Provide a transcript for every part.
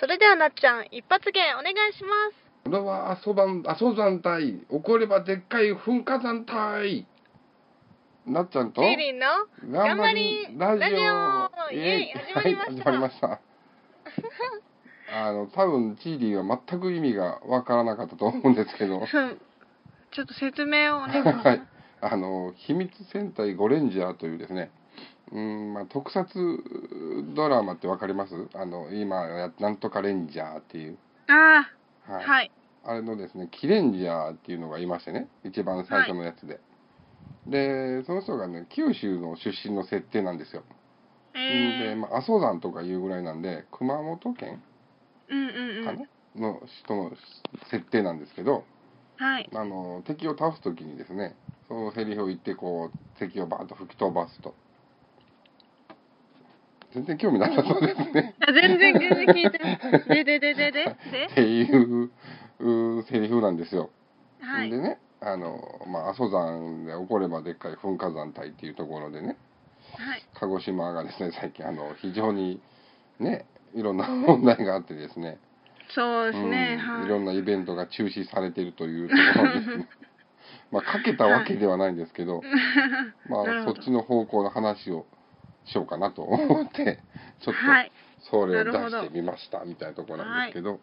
それではなっちゃん、一発芸お願いします。これは阿蘇山、阿蘇山帯、起こればでっかい噴火山帯。なっちゃんと、チーリンの？頑張りラジオラジオイエイ始まりましたはい、始まりました。あの、多分、チーリーは全く意味がわからなかったと思うんですけど、ちょっと説明をお願いします。はい。あの、秘密戦隊ゴレンジャーというですね、うん、まあ、特撮ドラマってわかります？あの、今や、なんとかレンジャーっていう。ああ、はい。はい。あれのですね、キレンジャーっていうのがいましてね、一番最初のやつで。で、その人がね、九州の出身の設定なんですよ。で、えー、まあ、阿蘇山とかいうぐらいなんで、熊本県うんうんうかん。な、の人の設定なんですけど、はい。あの、敵を倒すときにですね、そのセリフを言って、こう、敵をバーッと吹き飛ばすと。全然興味なさそうですね。あ全然全然聞いてない。でででででっていううセリフなんですよ。ではい。でね、あの、まあ、阿蘇山で起こればでっかい噴火山帯っていうところでね、はい。鹿児島がですね、最近、あの、非常にね、いろんな問題があってですね、そうですね。うんはいいろんなイベントが中止されているというところですね。まあ、かけたわけではないんですけど、まあ、なるほどそっちの方向の話をしようかなと思って、ちょっとはい。それを出してみましたみたいなところなんですけど、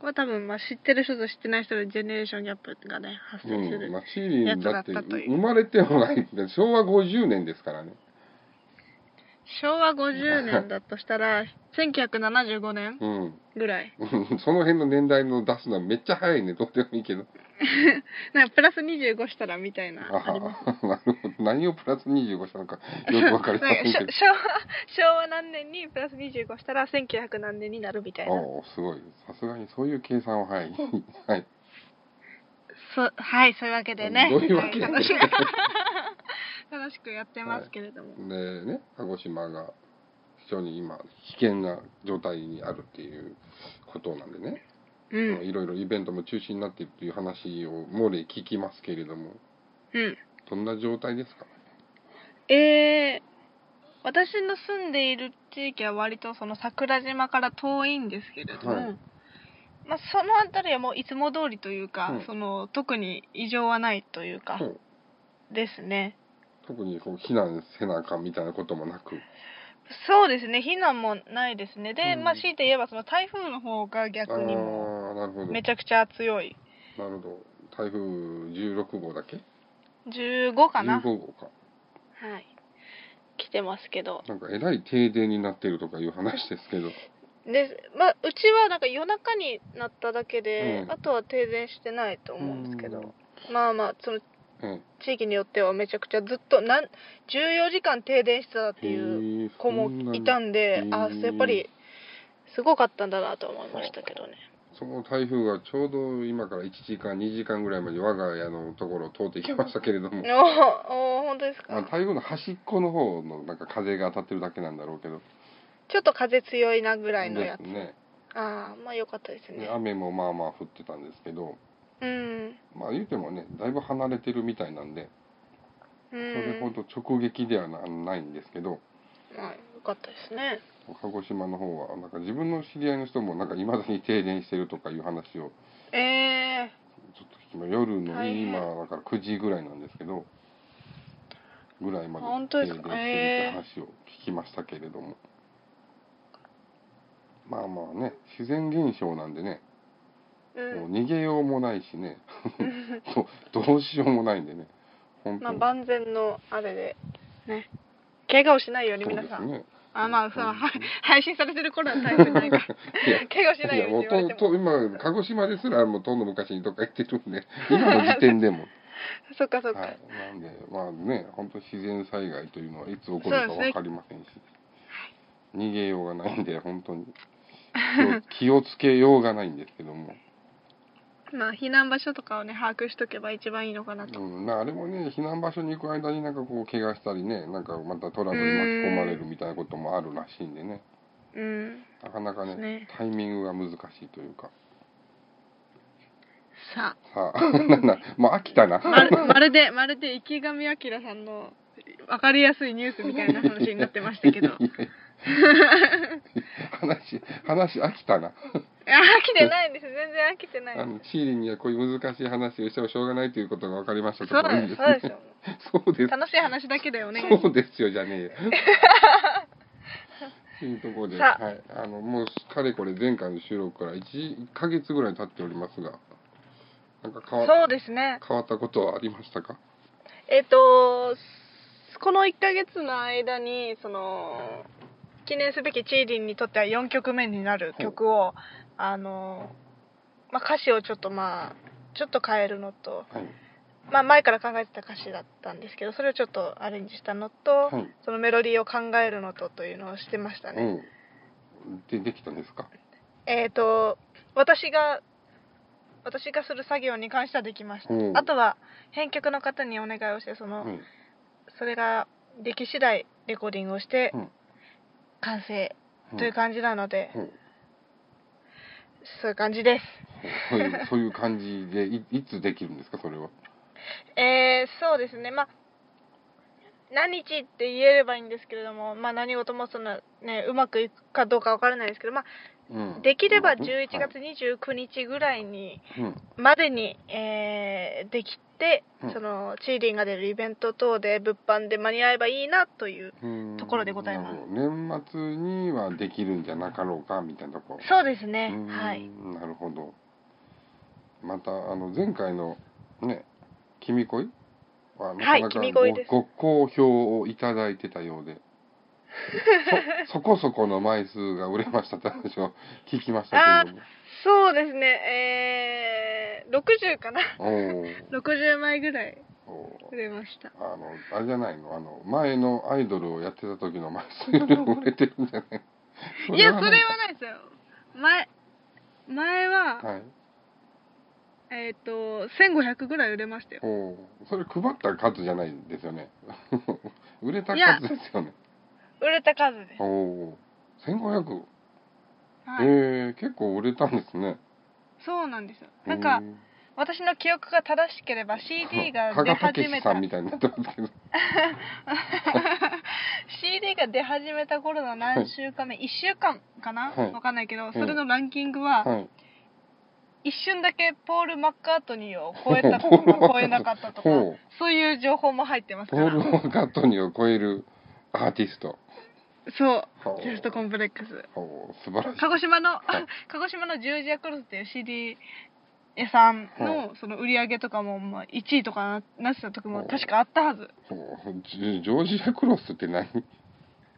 これ多分、まあ、知ってる人と知ってない人でジェネレーションギャップがね、発生する。うん、まあ、シーリンだってやつだったという生まれてもないんで、昭和50年ですからね。昭和50年だとしたら、1975年うん。ぐらい。その辺の年代の出すのはめっちゃ早いね。どうでもいいけど。なんかプラス25したらみたいな。あありますあ、なるほど。何をプラス25したのかよくわかりませんけどなんか。し ょ昭和昭和何年にプラス25したら1900何年になるみたいな。おおすごい。さすがにそういう計算は早い。はい。そはい、そういうわけでね。どういうわけ？はい楽しく楽しくやってますけれども。でね、鹿児島が非常に今、危険な状態にあるっていうことなんでね、うん。いろいろイベントも中止になっているという話を漏れ聞きますけれども、うん。どんな状態ですか？えー、私の住んでいる地域は割とその桜島から遠いんですけれども、はいまあ、その辺りはもういつも通りというか、うんその特に異常はないというか、ですね。特にこう避難せなあかんみたいなこともなく、そうですね、避難もないですね。で、うんまあ、強いて言えばその台風の方が逆にもああ、なるほど。めちゃくちゃ強い。なるほど。台風16号だけ？15かな ?15 号か。はい。来てますけど。なんかえらい停電になってるとかいう話ですけど。で、まあ、うちはなんか夜中になっただけで、うんあとは停電してないと思うんですけど、まあまあ、そのえ地域によってはめちゃくちゃずっとなん14時間停電してたっていう子もいたんで、そんなあやっぱりすごかったんだなと思いましたけどね。その台風がちょうど今から1時間、2時間ぐらいまで我が家のところを通っていきましたけれども、おーおー本当ですまあ、か。台風の端っこの方のなんか風が当たってるだけなんだろうけど、ちょっと風強いなぐらいのやつ。ね。ああ、まあ良かったですでね。雨もまあまあ降ってたんですけど、うん。まあ言うてもね、だいぶ離れてるみたいなんで、うそれほん。ど直撃ではなないんですけど、まあ良かったですね。鹿児島の方はなんか自分の知り合いの人もなんか未だに停電してるとかいう話をええちょっと聞きま夜の今だから9時ぐらいなんですけどぐらいまで停電してるって話を聞きましたけれども、まあまあね自然現象なんでね、う。もうん逃げようもないしね。どどうしようもないんでね。本当まあに、万全のあれでね。怪我をしないように皆さん、ね。あまあその、うん。は配信されてる頃は大変ないか。いや怪我しないようにいやもう言われても。とと今鹿児島ですらもうとんの昔にどっか行ってるんで今の時点でも。そっかそっか、はい、なんで、まあね、本当自然災害というのはいつ起こるか分かりませんし、逃げようがないんで、本当に。気を気をつけようがないんですけども、まあ避難場所とかをね把握しとけば一番いいのかなと、うん、まああれもね、避難場所に行く間になんかこう、怪我したりね、なんかまたトラブルに巻き込まれるみたいなこともあるらしいんでね、うん。なかなかね、ね。タイミングが難しいというか、ささあ、なんだ、もう飽きたな。あまるまるでまるで池上彰さんの分かりやすいニュースみたいな話になってましたけど。話話飽きたな飽きてないんです。全然飽きてない。あのチーリーにはこういう難しい話をしてもしょうがないということが分かりましたとそうかですそうです。よそうです。楽しい話だけでお願いしますそうですよじゃねえよ。というところで、はい、あのもうかれこれ前回の収録から 1, 1ヶ月ぐらい経っておりますがなんか変わそうですね。変わったことはありましたか？えっ、とこの1ヶ月の間にその記念すべきチーリンにとっては4曲目になる曲を、あの、まあ、歌詞をちょっとまあちょっと変えるのと、はい。まあ、前から考えてた歌詞だったんですけどそれをちょっとアレンジしたのと、はい。そのメロディーを考えるのとというのをしてましたね、うん。でできたんですか？えっ、と私が私がする作業に関してはできました、うん。あとは編曲の方にお願いをしてその、はい。それができ次第レコーディングをしてうん。完成うん。という感じなので、うんそういう感じです。そういうそういう感じでいいつできるんですかそれは？えー、そうですね。まあ何日って言えればいいんですけれども、まあ、何事もその、ね、うまくいくかどうかわからないですけど、まあ、うんできればはい11月29日ぐらいに、うん。までに、えーできて、うん。そのチーリンが出るイベント等で物販で間に合えばいいなといううん。ところでございます。年末にはできるんじゃなかろうかみたいなところ。そうですね。はい。なるほど。またあの前回のね「君恋」はなはいかなかごご好評をいただいてたようでそ そこそこの枚数が売れましたって話を 聞きましたけれども。そうですね。えー、60かな。おー。60枚ぐらい売れました。あのあれじゃないの？あの前のアイドルをやってた時の枚数よりも売れてるんじゃない？いやそれはないですよ。前前は、はい。えっ、と1500ぐらい売れましたよ。それ配った数じゃないですよね。売れた数ですよね売れた数です。おお1500はい、えー、結構売れたんですね。そうなんですよ。なんかう私の記憶が正しければ CD が出加賀武始めたさんみたいになってますけど。CD が出始めた頃の何週間目、1週間かな、はい。わかんないけどそれのランキングは、はい。一瞬だけポール・マッカートニーを超えたとか超えなかったとかほう。そういう情報も入ってますから。ポール・マーカットニーを超えるアーティストそう。ジェストコンプレックス。素晴らしい。鹿児島の、い。鹿児島のジュージアクロスっていう CD 屋さんはのその売り上げとかもまあ1位とかななってた時も確かあったはず。ジジョージアクロスって何？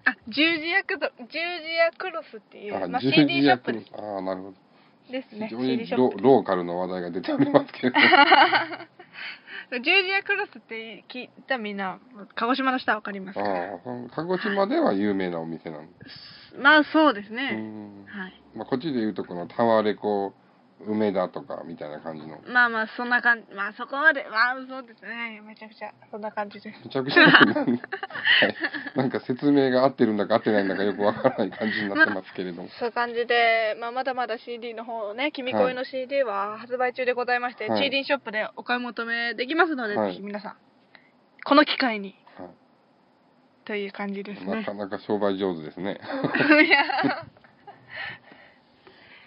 あジュージアクロジュージアクロスっていう、まあ、ジュー CD ショップです。ああなるほど。ですね。非常にロローカルの話題が出ておりますけれど。ジ ュージアクロスって聞いたらみんな鹿児島の人はわかりますか？らああ鹿児島では有名なお店なんでまあそうですうね、ん。はい。まあ、こっちでいうとこのタワレコ梅田とかみたいな感じの。まあまあそんな感じ。まあそこまで。まあそうですね。めちゃくちゃ。そんな感じです。めちゃくちゃはい、なんか説明が合ってるんだか合ってないんだかよくわからない感じになってますけれども、そういう感じで、まあ、まだまだ CD の方ね、君恋の CD は発売中でございまして、はい。チーリンショップでお買い求めできますので、はい。ぜひ皆さん、この機会に、はという感じですい、なねか。なか商売上手ですね。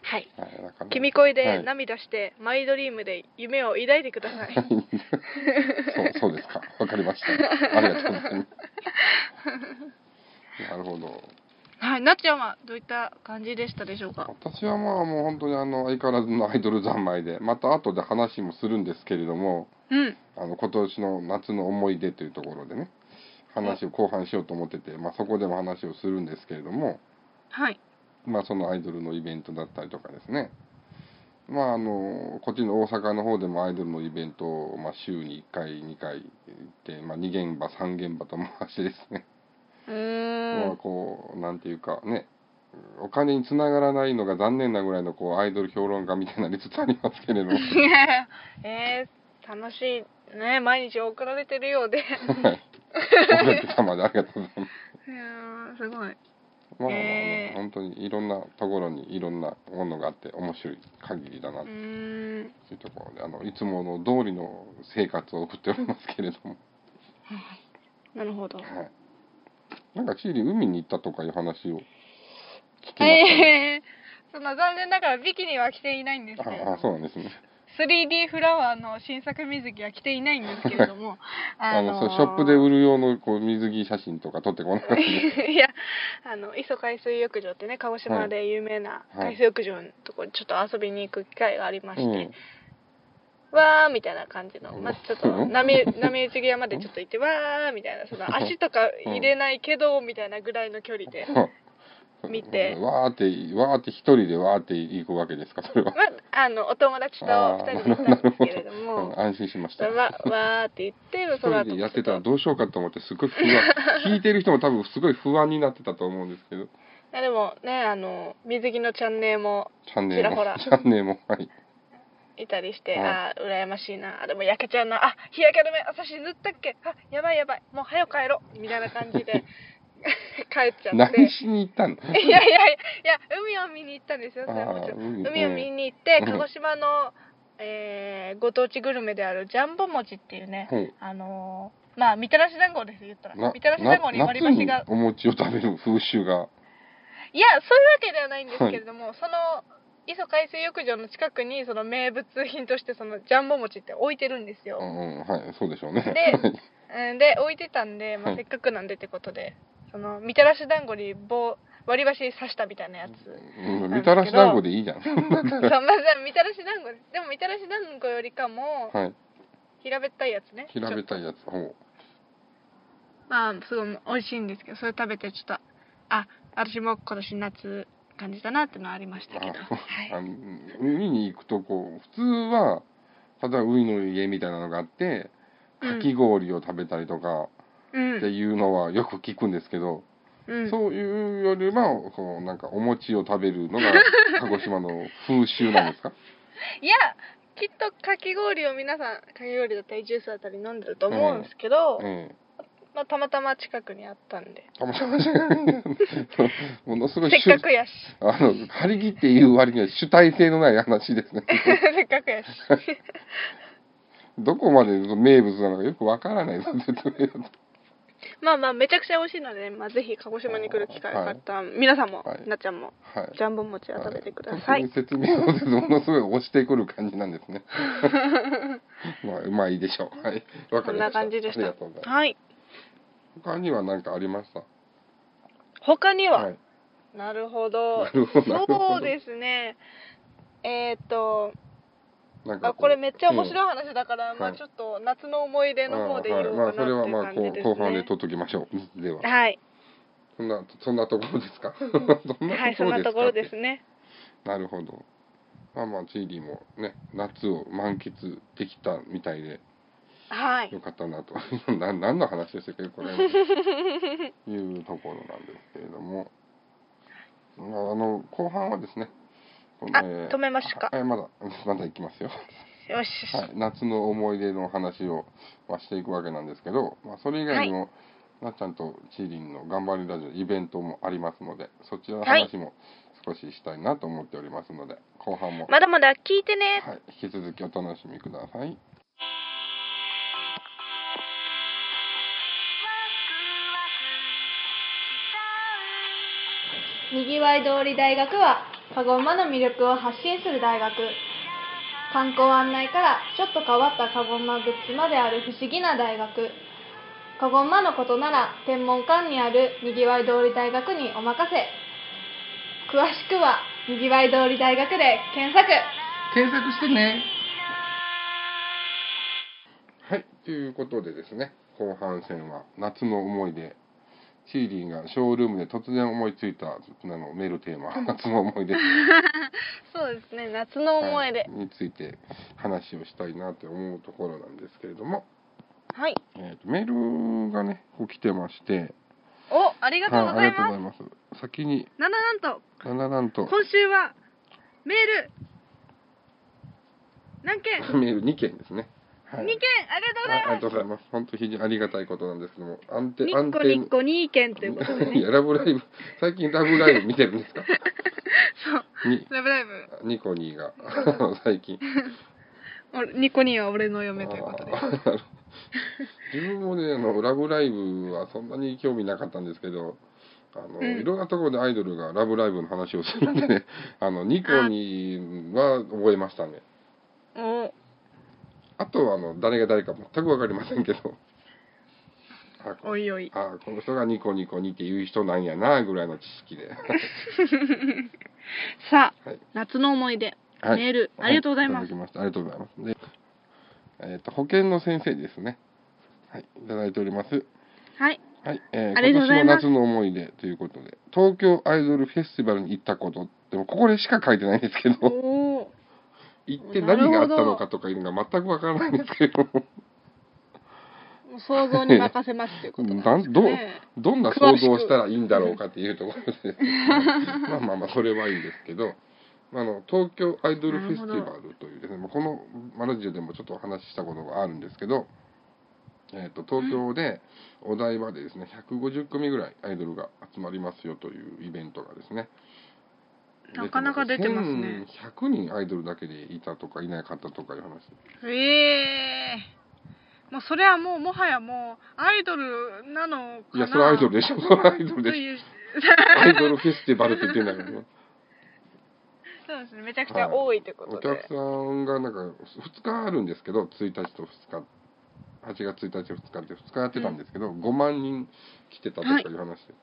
はい。君恋ではい涙して、マイドリームで夢を抱いてください。そうそうですか。わかりました。ありがとうございます。なるほど。はい、なっちゃんはどういった感じでしたでしょうか？私はまあもう本当にあの相変わらずのアイドル三昧で、また後で話もするんですけれども、うん。あの今年の夏の思い出というところでね、話を後半しようと思ってて、まあそこでも話をするんですけれども、はい。まあそのアイドルのイベントだったりとかですね。まああの、こっちの大阪の方でもアイドルのイベントを、まあ週に1回、2回行って、まあ2現場、3現場と回してですね、うまあ。こう、なんていうかね、お金につながらないのが残念なぐらいのこうアイドル評論家みたいになりつつありますけれども、えー、楽しいね毎日送られてるようではい。お客様でありがとうございます。いやーすごいまあま本当にいろんなところにいろんなものがあって面白い限りだなうというところで、あのいつもの通りの生活を送っておりますけれども、なるほど。はい。なんかチーリー海に行ったとかいう話を聞きました、えー、その残念ながらビキニは着ていないんですけれども。ああそうなんですね 3D フラワーの新作水着は着ていないんですけれども あの、ーショップで売る用のこう水着写真とか撮ってこなかったいやあの磯海水浴場ってね鹿児島で有名な海水浴場のところにちょっと遊びに行く機会がありまして、うん。わーみたいな感じの、うん。まあ、ちょっと波波打ち際までちょっと行って わーみたいなその足とか入れないけどみたいなぐらいの距離で、見 て。わーってわーって一人でわーって行くわけですか？それは。まあ、あのお友達とあ2人で行ったんですけれど うんも安心しました。わわーって言って一そのでやってたらどうしようかと思ってすごい不安。聞いてる人も多分すごい不安になってたと思うんですけど。でもねあの水着のチャンネルもチャンネル。もちらほら。チャンネルもはい。いたりして、はい。あー羨ましいな。あでも焼けちゃうな。あ日焼け止め私塗ったっけ？あやばいやばい。もう早く帰ろう。みたいな感じで 帰っちゃって。何しに行ったの？いやいやいや海を見に行ったんですよ。それはもちろんあー海海を見に行ってうん。鹿児島の、えーご当地グルメであるジャンボ餅っていうね、ほうあのーまあみたらし団子です言ったら。なみたらし団子に割り箸が。お餅を食べる風習が。いやそういうわけではないんですけれども、その磯海水浴場の近くにその名物品としてそのジャンボ餅って置いてるんですよ、うんうんはいそうでしょうね。でうんで置いてたんで、まあ、はい。せっかくなんでってことでそのみたらし団子に棒割り箸刺したみたいなやつ。うんみたらし団子でいいじゃん。そうまずみたらし団子でもみたらし団子よりかもはい。平べったいやつね。平べったいいやつほう。まあすごい美味しいんですけどそれ食べてちょっとあ私も今年夏感じたなっていうのはありましたけど、あはい、海に行くとこう普通は例えば海の家みたいなのがあってかき氷を食べたりとかうんっていうのはよく聞くんですけど、うん、そういうよりはこうなんかお餅を食べるのが 鹿児島の風習なんですか？いやきっとかき氷を皆さんかき氷だったりジュースだったり飲んでると思うんですけど、ええまあ、たまたま近くにあったんで。たまたまものすごいせっかくやし。あの張り切って言う割には主体性のない話ですね。せっかくやし。どこまで名物なのかよくわからないです説明だとまあまあめちゃくちゃ美味しいので、まあ、ぜひ鹿児島に来る機会があったら、皆さんも、はい。なっちゃんもはい。ジャンボ餅は食べてください、はい。説明をものすごい押してくる感じなんですね。まあまあいいでしょう。はい。わかこんなりました。感じでした。ありがとうございます。はい。他には何かありました？他には、はい。なるほど。そうですね。えーっとなんかあこれめっちゃ面白いい話だから、まはい。あちょっと夏の思い出の方で言おうかなまあそれはまあね、後後半で取っときましょう。では。はい。そんなそ んなところですか？はいそんなところですね。なるほど。まあまあチーリーもね夏を満喫できたみたいで。はい。よかったなと。な何の話でしたっけ？これ。いうところなんですけれども。まああの後半はですねあえー止めましょうか？はいまだ まだ行きますよ。よし、はい、夏の思い出の話を、まあ、していくわけなんですけど、まあ、それ以外にも、なっちゃんとチーリンの頑張りラジオイベントもありますのでそちらの話も少ししたいなと思っておりますので、後半も、まだまだ聞いてね、はい、引き続きお楽しみください。にぎわい通り大学はカゴ馬の魅力を発信する大学観光案内からちょっと変わったカゴ馬グッズまである不思議な大学カゴ馬のことなら天文館にあるにぎわい通り大学にお任せ詳しくはにぎわい通り大学で検索検索してね。はい、ということでですね、後半戦は夏の思い出。チーリーがショールームで突然思いついたあのメールテーマ、夏の思い出。そうですね夏の思い出。はいについて話をしたいなって思うところなんですけれども、はい、えーとメールがね来てまして。おありがとうございます。ざいます。先になななんと。なななんと。今週はメール。何件？2 メール2件ですねはい。件ありがとうございます。あありがとうございます。本当非常にありがたいことなんですけども。安定ニッコニッコ2件ということでいねやラブライブ。最近ラブライブ見てるんですか？そう。に。ラブライブ。ニコニーが。最近。俺ニコニーは俺の嫁ということで自分もねあのラブライブはそんなに興味なかったんですけどあの、うん。いろんなところでアイドルが「ラブライブ!」の話をするんでね。あのニコには覚えましたね。おあとはあの誰が誰か全く分かりませんけど。あ おいおい。あこの人がニコニコにっていう人なんやなぐらいの知識で。さあ、はい。夏の思い出。はい。メールありがとうございます。まありがとうございます。で、えっと保健の先生ですね。はい。いただいております。はい。はい、えー今年の夏の思い出ということで東京アイドルフェスティバルに行ったこと。でもここでしか書いてないんですけど行って何があったのかとかいうのが全くわからないんですけど。想像に任せますということなんですかね。どんな想像をしたらいいんだろうかっていうところで まあまあまあそれはいいんですけど。あの東京アイドルフェスティバルというですねまあこのマラジオでもちょっとお話ししたことがあるんですけど、えー、と東京でお台場でですね150組ぐらいアイドルが集まりますよというイベントがですねなかなか出てますね。100人アイドルだけでいたとかいなかったとかいう話。ええもうそれはもうもはやもうアイドルなのかな。いやそれはアイドルでしょ。それはアイドルでしょ。アイドルフェスティバルって言ってんだからね。そうですね。めちゃくちゃ多いってことで、お客さんがなんか2日あるんですけど1日と2日。8月1日2日って2日やってたんですけど、5万人来てたとかいう話で、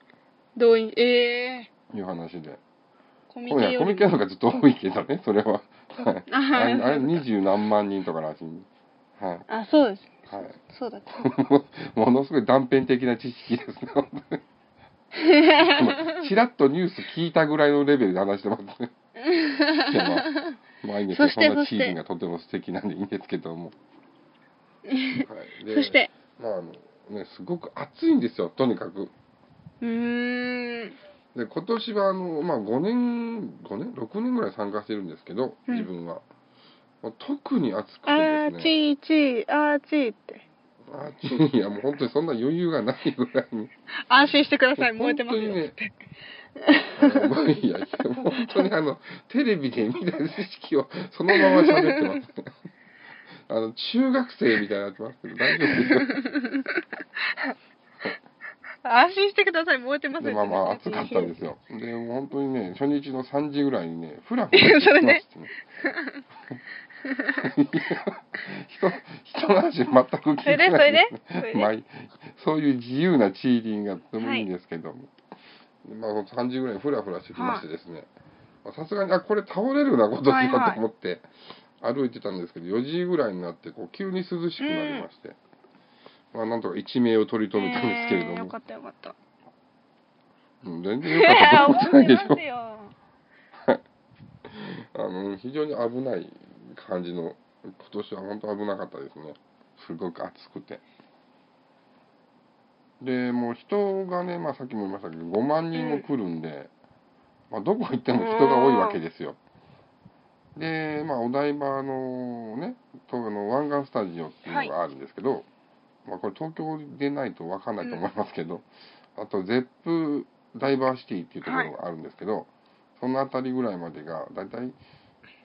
動員。ええいう話でコミそうやコミケの方がずっと多いけどねそれは。はい。ああれあれ二十何万人とからしい。はい。あそうです。はい。そうだった。ものすごい断片的な知識ですね本当に。ちらっとニュース聞いたぐらいのレベルで話してますね。いやまあまあいいんですよそして。そんなチームがとても素敵なんでいいんですけども、はい、でそして。まああのねすごく暑いんですよとにかく。うーんで今年はあの、まあ、5年5年？6年ぐらい参加してるんですけどうん。自分は、もう特に暑くあてーですね。ちーちーあーちーって。あいやもう本当にそんな余裕がないぐらいに。安心してください。燃えてますよ。本当にねあのまあいいや本当にあのテレビで見た知識をそのまま喋ってます。ねあの中学生みたいになってますけど大丈夫ですよ 安心してください。燃えてますよ。でまあまあ暑かったんですよ。でもう本当にね初日の3時ぐらいにねフラフラしてきましてね。人人の話全く聞いてない。それでそれで それでまあいいそういう自由なチーリングがとてもいい。んですけども、まあ3時ぐらいにフラフラしてきましてですね。まあさすがにあこれ倒れるなことだはいはいと思って歩いてたんですけど4時ぐらいになってこう急に涼しくなりまして、まあなんとか一命を取り留めたんですけれども、えーよかったよかった。うん全然良かったと思ってないでしょ。思いますよ。あの非常に危ない感じの今年は本当危なかったですね。すごく暑くて。でもう人がね、まあ、さっきも言いましたけど5万人も来るんで、まあ、どこ行っても人が多いわけですよ。でまあお台場のねとあの湾岸スタジオっていうのがあるんですけど、まあ、これ東京でないと分かんないと思いますけど、あとゼップダイバーシティっていうところがあるんですけど、その辺りぐらいまでがだいたい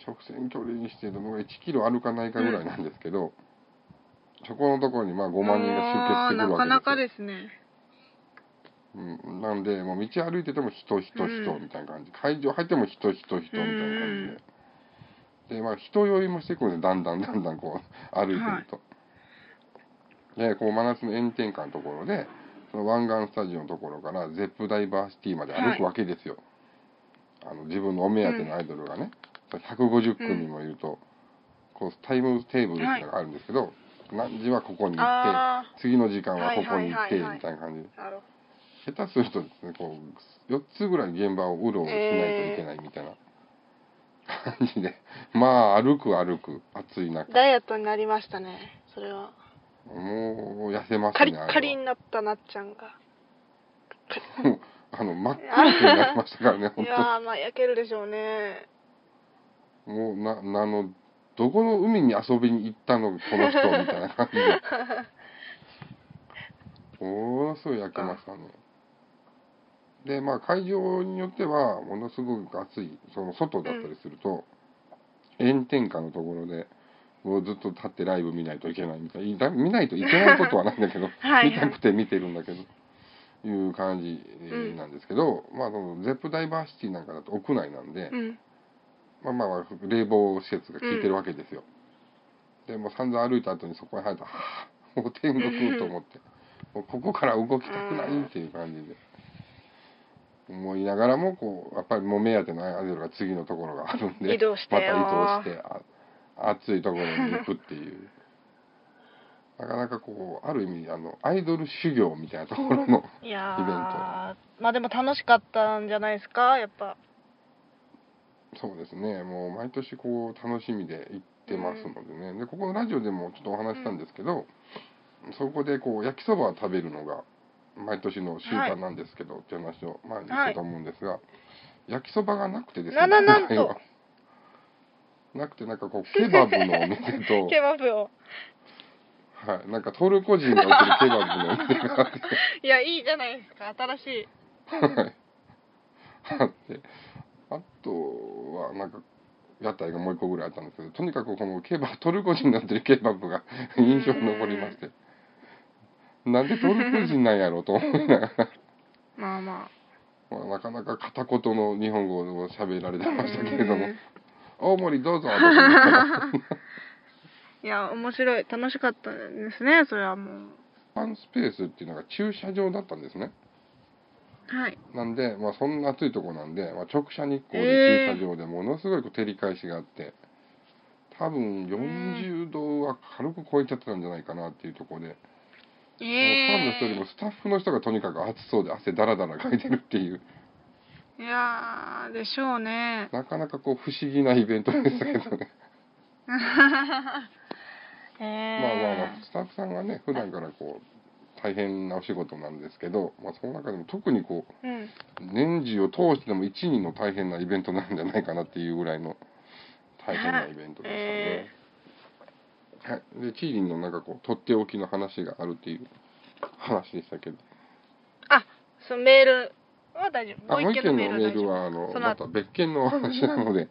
直線距離にしてどのぐらい1キロ歩かないかぐらいなんですけど、そこのところにまあ5万人が集結してくるわけですなかなかですね。うん、なんでもう道歩いてても人人人みたいな感じ、会場入っても人人人みたいな感じで、でまあ人酔いもしてくるんでだんだんだんだんこう歩いてると、でこう真夏の炎天下のところでその湾岸スタジオのところからゼップダイバーシティまで歩くわけですよ、あの自分のお目当てのアイドルがね、150組もいると、こうタイムテーブルっていうのがあるんですけど、何時はここに行ってあ次の時間はここに行ってみはいはいはいはい。たいな感じで。下手するとですねこう4つぐらい現場をうろうろしないといけないみたいな感じで、まあ歩く歩く暑い中。どダイエットになりましたねそれはもう痩せますカリねッカリになったなっちゃんが。あの真っ黒くなりましたからね い本やーまあ焼けるでしょうね。当もうなあのどこの海に遊びに行ったのこの人みたいな感じで。ものすごい焼けましたね。でまあ会場によってはものすごく暑いその外だったりすると、炎天下のところでもうずっと立ってライブ見ないといけないみたいな。い見ないといけないことはないんだけど。はい見たくて見てるんだけどいう感じなんですけど、まあそのゼップダイバーシティなんかだと屋内なんで、うん。まあまあ冷房施設が効いてるわけですよ、でもう散々歩いた後にそこに入ったらはあもう天国と思って、もうここから動きたくないっていう感じで思いながらもこうやっぱりもう目当てのアイドルが次のところがあるんでまた移動してあ暑いところに行くっていう。なかなかこうある意味あのアイドル修行みたいなところの いやイベント。ーまあでも楽しかったんじゃないですか？やっぱ。そうですね。もう毎年こう楽しみで行ってますのでね、でここのラジオでもちょっとお話ししたんですけど、そこでこう焼きそばを食べるのが毎年の習慣なんですけど、っていう話を前にしたと思うんですが、焼きそばがなくてですね。なななんとなくてなんかこうケバブのお店と。ケバブを。はい、なんかトルコ人が売ってるケバブのお店があっていやいいじゃないですか新しい。はい。あってあとはなんか屋台がもう一個ぐらいあったんですけどとにかくこのケバトルコ人になってるケバブが 印象に残りまして。なんでトルコ人なんやろうと思いながら、まあままあ、なかなか片言の日本語を喋られてあましたけれども。うん「大盛りどうぞ」いや面白い。楽しかったですねそれはもう。ファンスペースっていうのが駐車場だったんですね。はい。なんで、まあ、そんな暑いとこなんで、まあ、直射日光えーで駐車場でものすごいこう照り返しがあって多分40度は軽く超えちゃってたんじゃないかなっていうところで、えもうファンの人よりもスタッフの人がとにかく暑そうで汗だらだらかいてるっていういやーでしょうね。なかなかこう不思議なイベントでしたけどね、えまあまあまあスタッフさんがね普段からこう大変なお仕事なんですけど、まあ、その中でも特にこうん。う年中を通してでも1、2の大変なイベントなんじゃないかなっていうぐらいの大変なイベントでしたね。えはい、でチーリンのなんかこうとっておきの話があるっていう話でしたけど。あそのメールは大丈夫。あもう一件のメールはあのまた別件のお 話なので。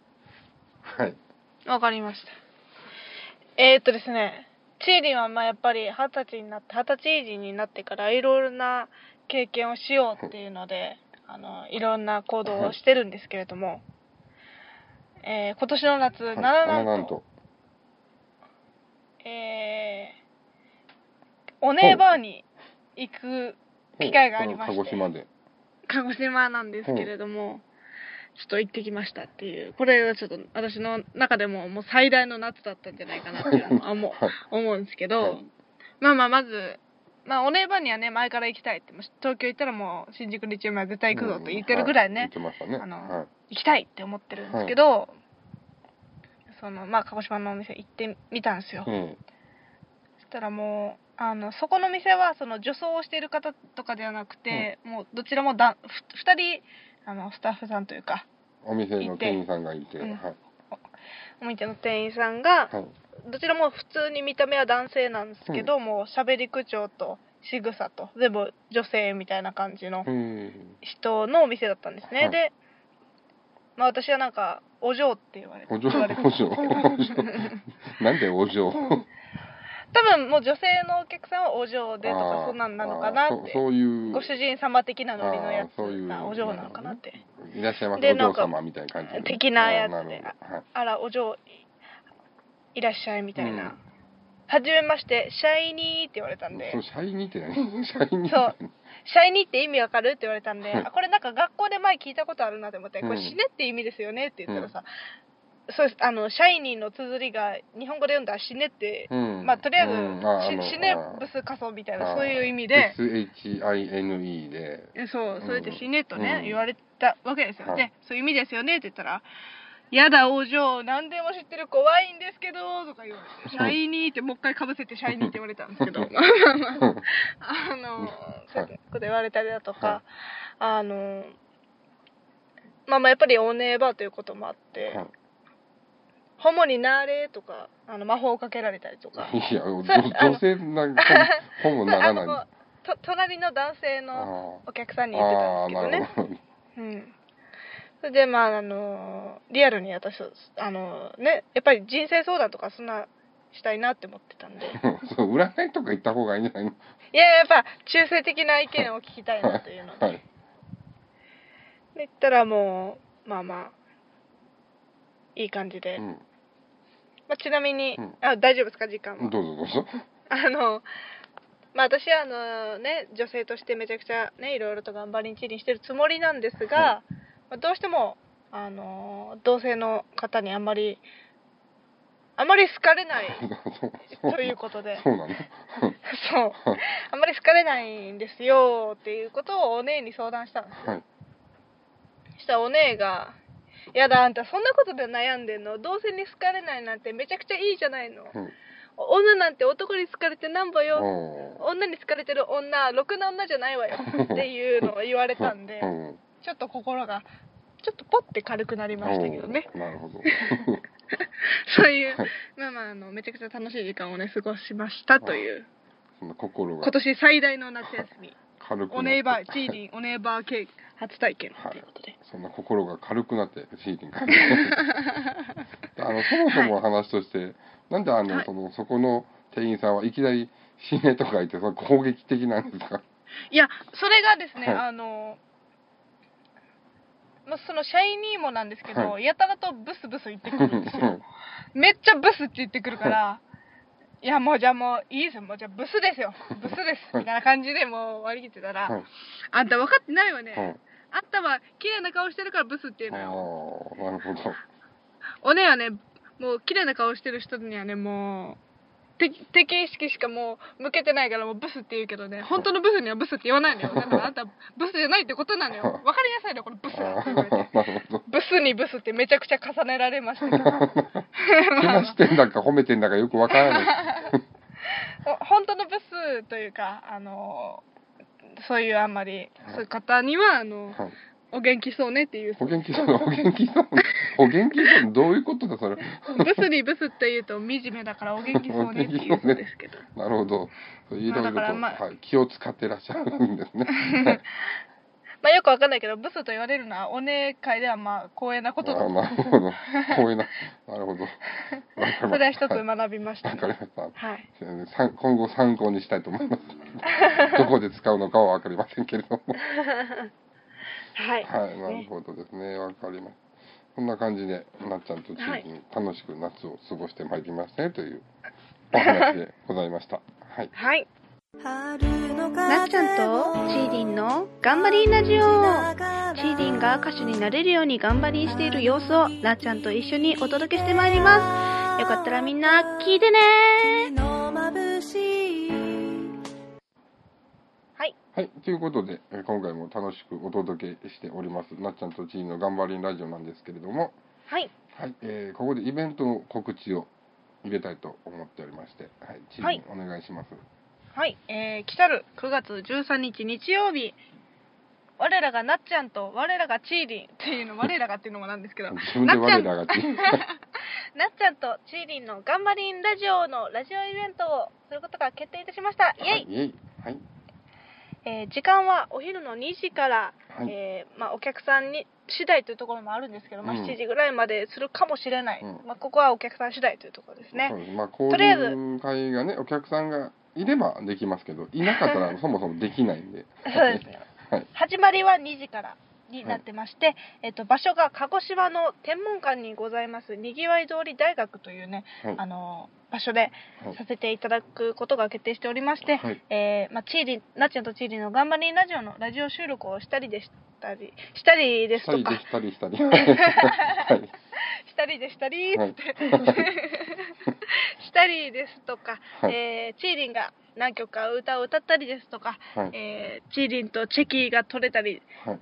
はい。わかりました。えー、っとですね。チーリンはまあやっぱり二十歳になって二十歳時になってからいろいろな経験をしようっていうのであのいろんな行動をしてるんですけれども、えー今年の夏、はい。なななんと。えー、お姉バーに行く機会がありまして。鹿児島で鹿児島なんですけれども、ちょっと行ってきましたっていう。これはちょっと私の中でももう最大の夏だったんじゃないかなっていうのは 思うはい。思うんですけど、はい。まあまあまず、まあ、お姉番にはね前から行きたいってもう東京行ったらもう新宿リチウムは絶対行くぞと言ってるぐらいね、あのはい。行きたいって思ってるんですけど、そのまあ鹿児島のお店行ってみたんですよ、うん。そしたらもうあのそこの店はその女装をしている方とかではなくて、もうどちらもだふ2人あのスタッフさんというかお店の店員さんがいてうん。はい。お店の店員さんがはい。どちらも普通に見た目は男性なんですけど、もう喋り口調と仕草と全部女性みたいな感じのうん。人のお店だったんですね、はい。で、まあ、私はなんかお嬢って言われてお嬢言われてお嬢お嬢。なんでお嬢？多分もう女性のお客さんはお嬢でとかそんなんなのかなって。そういう。ご主人様的なノリのやつがお嬢なのかなって。いらっしゃいます。おでなんか嬢様みたいな感じで的なやつであらお嬢いらっしゃいみたいな、うん。はじめましてシャイニーって言われたんで。そうシャイニーって何？シャイニー。シャイニーって意味わかるって言われたんで、はい。あこれなんか学校で前聞いたことあるなと思って、これうん死ねって意味ですよねって言ったらさ、そうです。あのシャイニーの綴りが日本語で読んだら死ねって、うん。まあとりあえず、うん。死ねブス仮想みたいなそういう意味で。SHINE で。えそうそれで死ねとね、うん。言われたわけですよ、はい。でそういう意味ですよねって言ったらやだお嬢何でも知ってる怖いんですけどとか言われてシャイニーってもう一回かぶせてシャイニーって言われたんですけど。ま あのそういうこと言われたりだとか、はい。あのまあまあやっぱりおねばということもあって、はいホモになれとかあの魔法をかけられたりとか。いや、女性なんかほぼ ならない。隣の男性のあお客さんに言ってたんですけどね。ど。うん。それでまああのリアルに私あのねやっぱり人生相談とかそんなしたいなって思ってたんで。そう占いとか行った方がいいんじゃないの？いややっぱ中性的な意見を聞きたいなというので、はい。で言ったらもうまあまあいい感じで、うんまあ、ちなみに、うん。あ大丈夫ですか？時間は。どうぞどうぞ。あのまあ私はあのね女性としてめちゃくちゃねいろいろと頑張りんちりんしてるつもりなんですが、はまあ、どうしてもあの同性の方にあんまりあまり好かれない ということで。そうなの？そう。あんまり好かれないんですよっていうことをお姉に相談したんですよ。はい。そしたらお姉が「やだあんたそんなことで悩んでんの？同性に好かれないなんてめちゃくちゃいいじゃないの。うん。女なんて男に好かれてなんぼよ。お女に好かれてる女ろくな女じゃないわよ。っていうのを言われたんでーうん。ちょっと心がちょっとポッて軽くなりましたけどね。なるほど。そういうはいまあまああのめちゃくちゃ楽しい時間をね過ごしましたという。心が。今年最大の夏休み軽くなって。おネイバーチーリンおネイバーケーキ初体験。ということで、そんな心が軽くなってシーリン軽くなってあのそもそも話として、なんであの、はい。そのそこの店員さんはいきなり死ねとか言ってその攻撃的なんですか？いやそれがですね、はい。あのまあ、そのシャイニーもなんですけど、はやたらとブスブス言ってくるんですよ。めっちゃブスって言ってくるから、いやもうじゃあもういいですよ、もうじゃあブスですよ、ブスです、みたいな感じでもう割り切ってたら、はい。あんた分かってないわね、はい。あんたは綺麗な顔してるからブスっていうのよ。なるほど。おねはね、もう綺麗な顔してる人にはね、もう、敵敵意識しかもう向けてないからもうブスって言うけどね、本当のブスにはブスって言わないのよ。だからあんたブスじゃないってことなのよ。分かりなさいね、このブス ブスにブスってめちゃくちゃ重ねられましたけど。けなしてんだか褒めてんだかよくわからない。お本当のブスというか、あの、そういうあんまり、そういう方には、あの、はい。お元気そうねっていう。お元気そうお元気そうお元気そうどういうことだそれブスにブスって言うと惨めだからお元気そうねっていうことですけど。なるほどいろいろと、まあはい、気を使ってらっしゃるんですね まあよくわかんないけど、ブスと言われるのは、お姉会ではまあ光栄なことだあなるほど光栄ななるほど それは一つはい学びましたわね。かりましたはい。今後参考にしたいと思います。どこで使うのかは分かりませんけれども。はい。はい、なるほどですね。分かります。こんな感じで、なっちゃんとチーズに楽しく夏を過ごしてまいりましたねというお話でございました。はい。はい。ななっちゃんとチーリンの頑張りーラジオチーリンが歌手になれるように頑張りしている様子をなっちゃんと一緒にお届けしてまいります。よかったらみんな聞いてねはい。はい、ということで、えー今回も楽しくお届けしております、なっちゃんとチーズの頑張りラジオなんですけれども、はい。はい、えーここでイベントの告知を入れたいと思っておりまして、はい、チーお願いします。はい。えー、来たる9月13日日曜日、我らがなっちゃんと我らがチーリンっていうの、我らがっていうのもなんですけど、自分で我らがチーズ。なっちゃんとチーリンの頑張りんラジオのラジオイベントをすることが決定いたしました。イェイ、はい、イェイ。はい。えー時間はお昼の2時から、はいえーまあ、お客さんに次第というところもあるんですけど、まあ、うん7時ぐらいまでするかもしれない、うんまあ、ここはお客さん次第というところですねそう。ですまあ、交とりあえず流会がね、お客さんがいればできますけど、いなかったらそもそもできないんで。そうですよ。はい。始まりは2時からになってまして、えっと場所が鹿児島の天文館にございますにぎわい通り大学というね、はい。あの場所ではい。させていただくことが決定しておりまして、はい。えーまあ、チーリンなっちゃんとチーリンの頑張りラジオのラジオ収録をしたりでしたりしたりですとか。したりでしたりしたり。はい。したりでしたりしたりですとか、はい。えーチーリンが何曲か歌を歌ったりですとか、はい。えーチーリンとチェキが取れたりはい。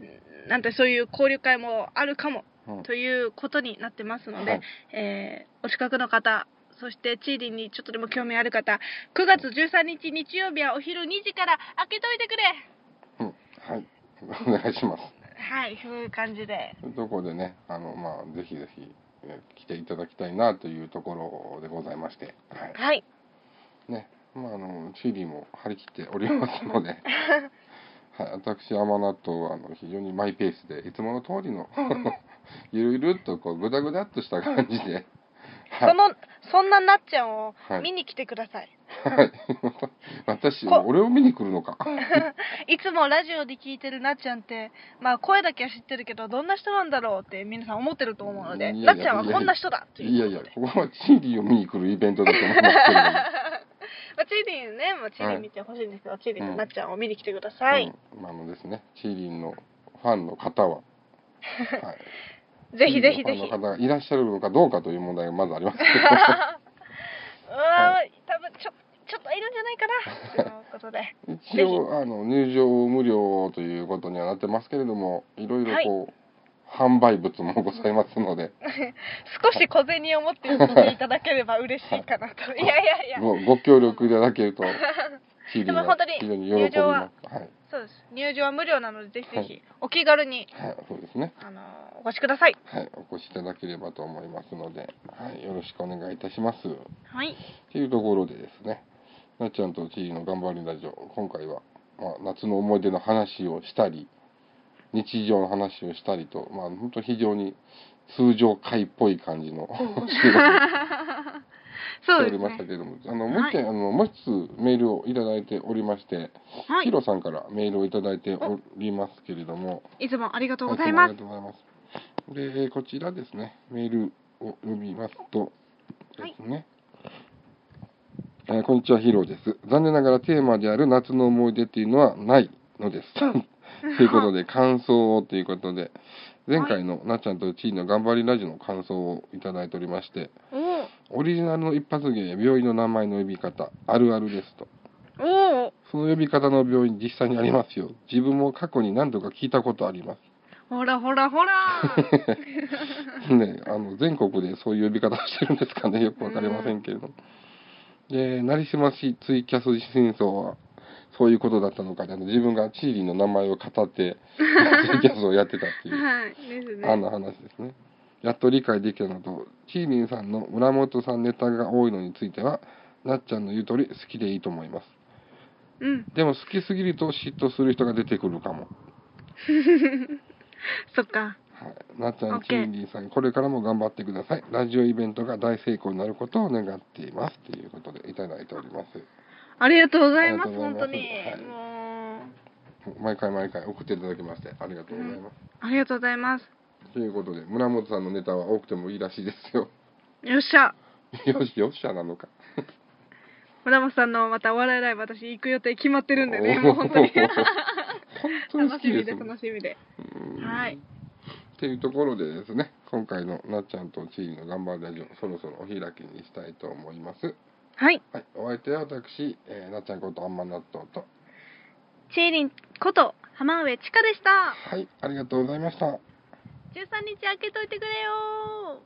なんてそういう交流会もあるかもうんということになってますので、はい。えーお近くの方そしてチーリンにちょっとでも興味ある方9月13日日曜日はお昼2時から開けといてくれうん。はい。お願いします。はいそういう感じでというところでね、あの、まあ、ぜひぜひ、えー来ていただきたいなというところでございまして、はい。はいね、まあ、あの、チーリーも張り切っておりますので、はい、私、甘納豆は、あの、非常にマイペースで、いつもの通りの、ゆるゆるっと、こう、ぐだぐだっとした感じで、はいそのそんななっちゃんをはい。見に来てください、はい。私、こ俺を見に来るのか？いつもラジオで聞いてるなっちゃんってまあ声だけは知ってるけどどんな人なんだろうって皆さん思ってると思うのでないっちゃんはこんな人だといういやいやこここはチーリーを見に来るイベントだと思いますけれど。も。まあ、チーリンね、まあ、チーリン見てほしいんですけど、チーリンとなっちゃんを見に来てください、うん、まああのですね、チーリンのファンの方は、はい、ぜひぜひぜひ。方がいらっしゃるのかどうかという問題がまずありますうわー、多分ちょちょっといるんじゃないかな。ということで。一応あの入場無料ということにはなってますけれども、いろいろこう、販売物もございますので、少し小銭を持っていただければ嬉しいかなと。いやいやいや。ごご協力いただけると、でも本当に非常に喜び入場はます。はい、そうです。入場は無料なのでぜひぜひはい。お気軽に、はい、そうですね。あのお越しください。はい、お越しいただければと思いますので、はい、よろしくお願いいたします。はい。というところでですね、なっちゃんとチリの頑張りラジオ、今回は、まあ、夏の思い出の話をしたり、日常の話をしたりと、まあ、本当非常に通常会っぽい感じの収録をしておりましたけれども、あの、もう一点、あの、もう一つメールをいただいておりまして、はい。ヒロさんからメールをいただいておりますけれども、いつもありがとうごはいざいます。ありがとうございます。で、えーこちらですね、メールを読みますとですね、えーこんにちは、ヒロです。残念ながらテーマである夏の思い出っていうのはないのです。ということで、感想をということで、前回のなっちゃんとチーの頑張りラジオの感想をいただいておりまして、おオリジナルの一発芸や病院の名前の呼び方、あるあるですと。おその呼び方の病院実際にありますよ。自分も過去に何度か聞いたことあります。ほらほらほら ね、あの全国でそういう呼び方をしてるんですかね、よくわかりませんけれども。で、なりすましツイキャス真相は、そういうことだったのかで、あの自分がチーリーの名前を語って、ツイキャスをやってたっていう、はいですねあんな話ですね。やっと理解できたのと、チーリンさんの村本さんネタが多いのについては、なっちゃんの言う通り好きでいいと思います。うんでも好きすぎると嫉妬する人が出てくるかも。そっかはい、なっちゃん、チーリーさん、これからも頑張ってください。ラジオイベントが大成功になることを願っています。ということでいただいております。ありがとうございますます本当に、はいもう毎回毎回送っていただきまして、ありがとうございます。ありがとうございますということで、村本さんのネタは多くてもいいらしいですよ。よっしゃ。よし、よっしゃなのか。村本さんのまたお笑いライブ私行く予定決まってるんでねもう本当に。本当に好楽しみできですもん楽しみで。うん。はい。っていうところでですね、今回のなっちゃんとチーの頑張りラジオ、そろそろお開きにしたいと思います。はい。はい、お相手は私、えーなっちゃんことあんま納豆と、チーリンこと。浜上千佳でしたはい、ありがとうございました。13日開けといてくれよ